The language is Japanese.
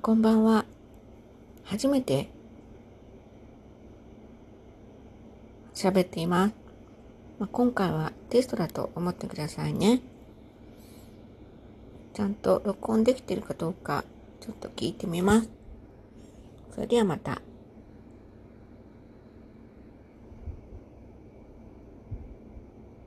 こんばんは。初めて喋っています。まあ、今回はテストだと思ってくださいね。ちゃんと録音できてるかどうかちょっと聞いてみます。それではまた。